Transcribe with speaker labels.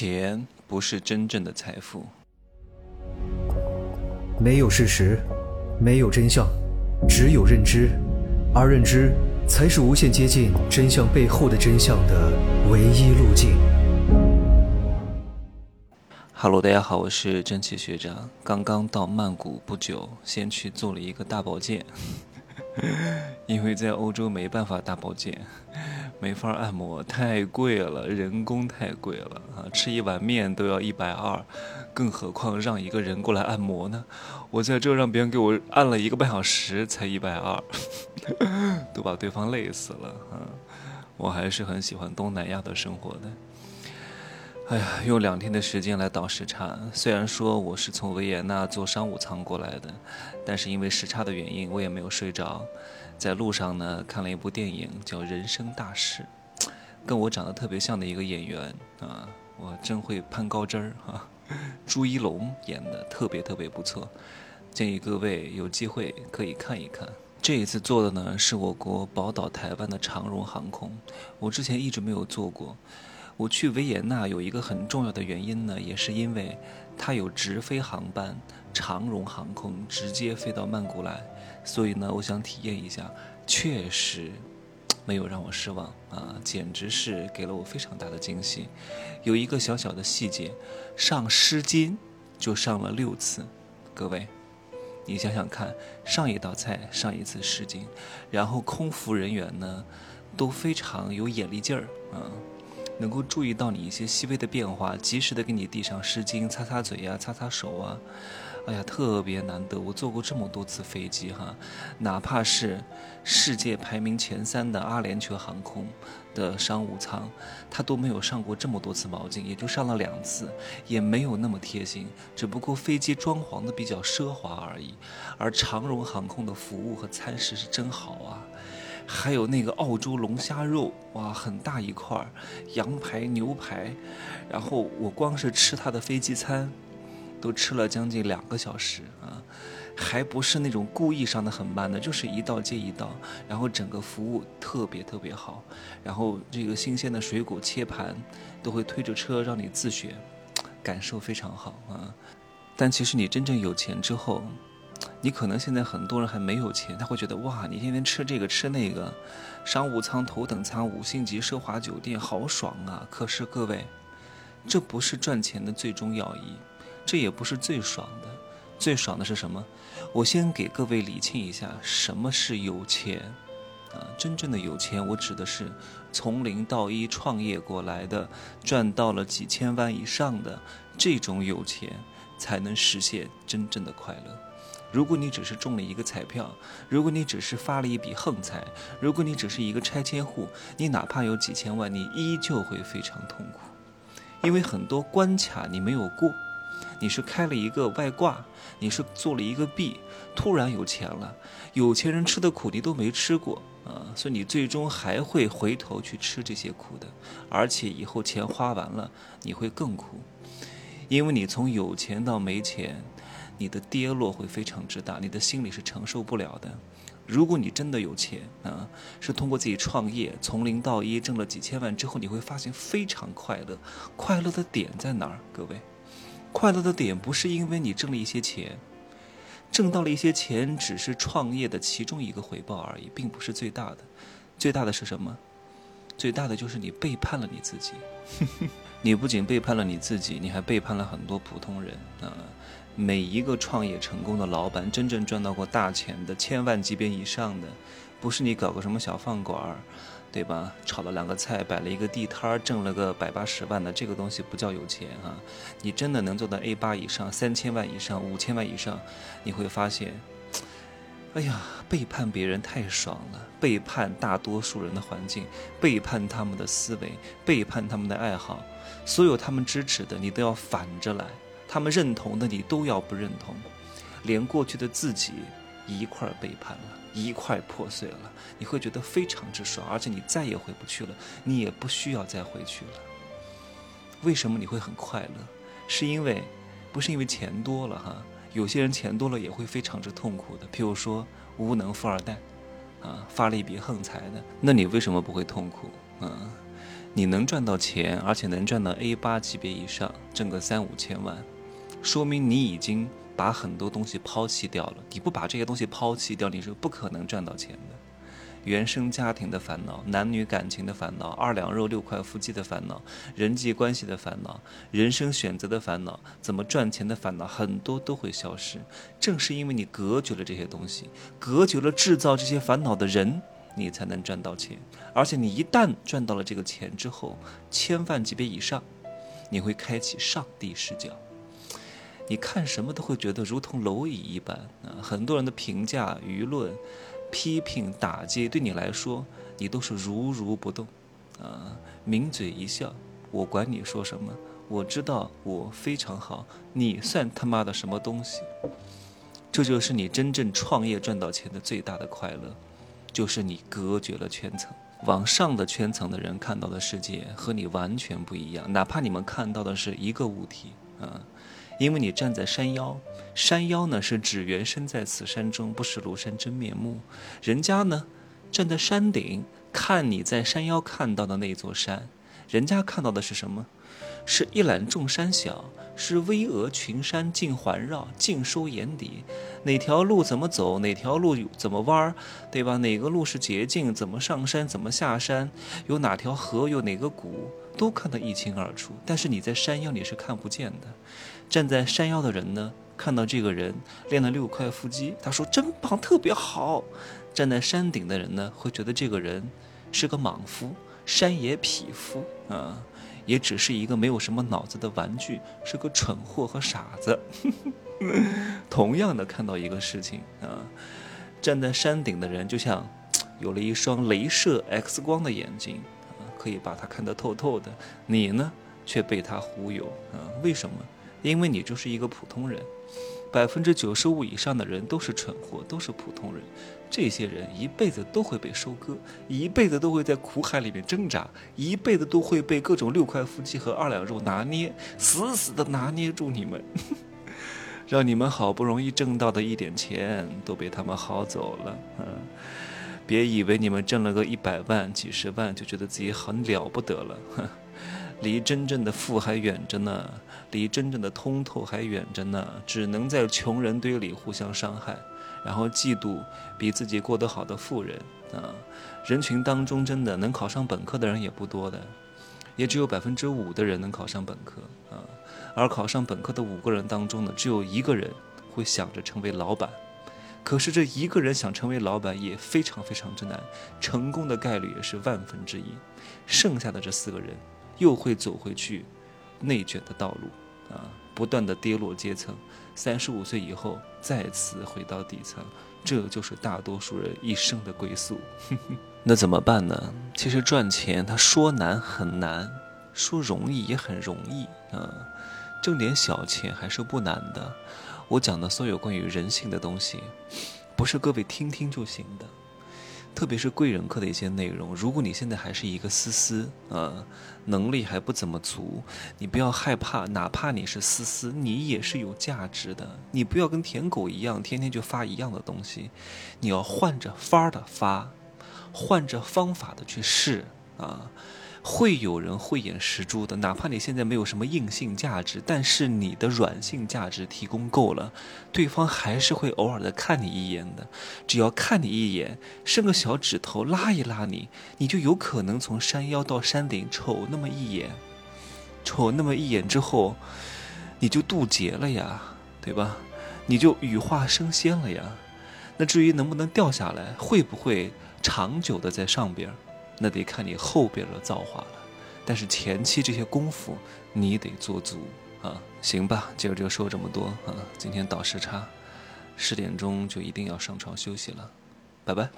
Speaker 1: 钱不是真正的财富。
Speaker 2: 没有事实，没有真相，只有认知，而认知才是无限接近真相背后的真相的唯一路径。
Speaker 1: Hello，大家好，我是蒸汽学长，刚刚到曼谷不久，先去做了一个大保健，因为在欧洲没办法大保健。没法按摩，太贵了，人工太贵了啊！吃一碗面都要一百二，更何况让一个人过来按摩呢？我在这让别人给我按了一个半小时，才一百二，都把对方累死了啊！我还是很喜欢东南亚的生活的。哎呀，用两天的时间来倒时差，虽然说我是从维也纳坐商务舱过来的，但是因为时差的原因，我也没有睡着。在路上呢，看了一部电影叫《人生大事》，跟我长得特别像的一个演员啊，我真会攀高枝儿啊！朱一龙演的特别特别不错，建议各位有机会可以看一看。这一次坐的呢是我国宝岛台湾的长荣航空，我之前一直没有坐过。我去维也纳有一个很重要的原因呢，也是因为它有直飞航班，长荣航空直接飞到曼谷来。所以呢，我想体验一下，确实没有让我失望啊，简直是给了我非常大的惊喜。有一个小小的细节，上湿巾就上了六次，各位，你想想看，上一道菜上一次湿巾，然后空服人员呢都非常有眼力劲儿啊，能够注意到你一些细微的变化，及时的给你递上湿巾，擦擦嘴呀，擦擦手啊。哎呀，特别难得！我坐过这么多次飞机哈，哪怕是世界排名前三的阿联酋航空的商务舱，他都没有上过这么多次毛巾，也就上了两次，也没有那么贴心。只不过飞机装潢的比较奢华而已。而长荣航空的服务和餐食是真好啊，还有那个澳洲龙虾肉，哇，很大一块儿，羊排、牛排，然后我光是吃他的飞机餐。都吃了将近两个小时啊，还不是那种故意上的很慢的，就是一道接一道，然后整个服务特别特别好，然后这个新鲜的水果切盘都会推着车让你自选，感受非常好啊。但其实你真正有钱之后，你可能现在很多人还没有钱，他会觉得哇，你天天吃这个吃那个，商务舱、头等舱、五星级奢华酒店好爽啊！可是各位，这不是赚钱的最终要义。这也不是最爽的，最爽的是什么？我先给各位理清一下，什么是有钱啊？真正的有钱，我指的是从零到一创业过来的，赚到了几千万以上的这种有钱，才能实现真正的快乐。如果你只是中了一个彩票，如果你只是发了一笔横财，如果你只是一个拆迁户，你哪怕有几千万，你依旧会非常痛苦，因为很多关卡你没有过。你是开了一个外挂，你是做了一个币，突然有钱了，有钱人吃的苦你都没吃过啊，所以你最终还会回头去吃这些苦的，而且以后钱花完了你会更苦，因为你从有钱到没钱，你的跌落会非常之大，你的心里是承受不了的。如果你真的有钱啊，是通过自己创业从零到一挣了几千万之后，你会发现非常快乐，快乐的点在哪儿？各位？快乐的点不是因为你挣了一些钱，挣到了一些钱只是创业的其中一个回报而已，并不是最大的。最大的是什么？最大的就是你背叛了你自己。你不仅背叛了你自己，你还背叛了很多普通人啊！每一个创业成功的老板，真正赚到过大钱的千万级别以上的，不是你搞个什么小饭馆儿。对吧？炒了两个菜，摆了一个地摊儿，挣了个百八十万的，这个东西不叫有钱啊！你真的能做到 A 八以上、三千万以上、五千万以上，你会发现，哎呀，背叛别人太爽了，背叛大多数人的环境，背叛他们的思维，背叛他们的爱好，所有他们支持的你都要反着来，他们认同的你都要不认同，连过去的自己一块背叛了。一块破碎了，你会觉得非常之爽，而且你再也回不去了，你也不需要再回去了。为什么你会很快乐？是因为，不是因为钱多了哈？有些人钱多了也会非常之痛苦的，譬如说无能富二代，啊，发了一笔横财的，那你为什么不会痛苦？啊，你能赚到钱，而且能赚到 A 八级别以上，挣个三五千万，说明你已经把很多东西抛弃掉了。你不把这些东西抛弃掉，你是不可能赚到钱的。原生家庭的烦恼、男女感情的烦恼、二两肉六块腹肌的烦恼、人际关系的烦恼、人生选择的烦恼、怎么赚钱的烦恼，很多都会消失。正是因为你隔绝了这些东西，隔绝了制造这些烦恼的人，你才能赚到钱。而且你一旦赚到了这个钱之后，千万级别以上，你会开启上帝视角。你看什么都会觉得如同蝼蚁一般啊！很多人的评价、舆论。批评打击对你来说，你都是如如不动，啊，抿嘴一笑。我管你说什么，我知道我非常好。你算他妈的什么东西？这就是你真正创业赚到钱的最大的快乐，就是你隔绝了圈层。往上的圈层的人看到的世界和你完全不一样，哪怕你们看到的是一个物体，啊。因为你站在山腰，山腰呢是指缘身在此山中，不识庐山真面目。人家呢，站在山顶，看你在山腰看到的那座山，人家看到的是什么？是一览众山小，是巍峨群山尽环绕，尽收眼底。哪条路怎么走？哪条路怎么弯儿？对吧？哪个路是捷径？怎么上山？怎么下山？有哪条河？有哪个谷？都看得一清二楚。但是你在山腰，你是看不见的。站在山腰的人呢，看到这个人练了六块腹肌，他说真棒，特别好。站在山顶的人呢，会觉得这个人是个莽夫，山野匹夫啊。也只是一个没有什么脑子的玩具，是个蠢货和傻子。同样的，看到一个事情啊，站在山顶的人就像有了一双镭射 X 光的眼睛啊，可以把它看得透透的。你呢，却被他忽悠啊？为什么？因为你就是一个普通人。百分之九十五以上的人都是蠢货，都是普通人。这些人一辈子都会被收割，一辈子都会在苦海里面挣扎，一辈子都会被各种六块腹肌和二两肉拿捏，死死的拿捏住你们，让你们好不容易挣到的一点钱都被他们薅走了。嗯，别以为你们挣了个一百万、几十万就觉得自己很了不得了，离真正的富还远着呢，离真正的通透还远着呢，只能在穷人堆里互相伤害，然后嫉妒比自己过得好的富人啊。人群当中真的能考上本科的人也不多的，也只有百分之五的人能考上本科啊。而考上本科的五个人当中呢，只有一个人会想着成为老板，可是这一个人想成为老板也非常非常之难，成功的概率也是万分之一，剩下的这四个人。又会走回去内卷的道路啊，不断的跌落阶层，三十五岁以后再次回到底层，这就是大多数人一生的归宿。那怎么办呢？其实赚钱，他说难很难，说容易也很容易啊。挣点小钱还是不难的。我讲的所有关于人性的东西，不是各位听听就行的。特别是贵人课的一些内容，如果你现在还是一个思思，呃，能力还不怎么足，你不要害怕，哪怕你是思思，你也是有价值的。你不要跟舔狗一样，天天就发一样的东西，你要换着法儿的发，换着方法的去试啊。会有人慧眼识珠的，哪怕你现在没有什么硬性价值，但是你的软性价值提供够了，对方还是会偶尔的看你一眼的。只要看你一眼，伸个小指头拉一拉你，你就有可能从山腰到山顶瞅那么一眼，瞅那么一眼之后，你就渡劫了呀，对吧？你就羽化升仙了呀。那至于能不能掉下来，会不会长久的在上边？那得看你后边的造化了，但是前期这些功夫你得做足啊，行吧，今儿就说这么多啊，今天倒时差，十点钟就一定要上床休息了，拜拜。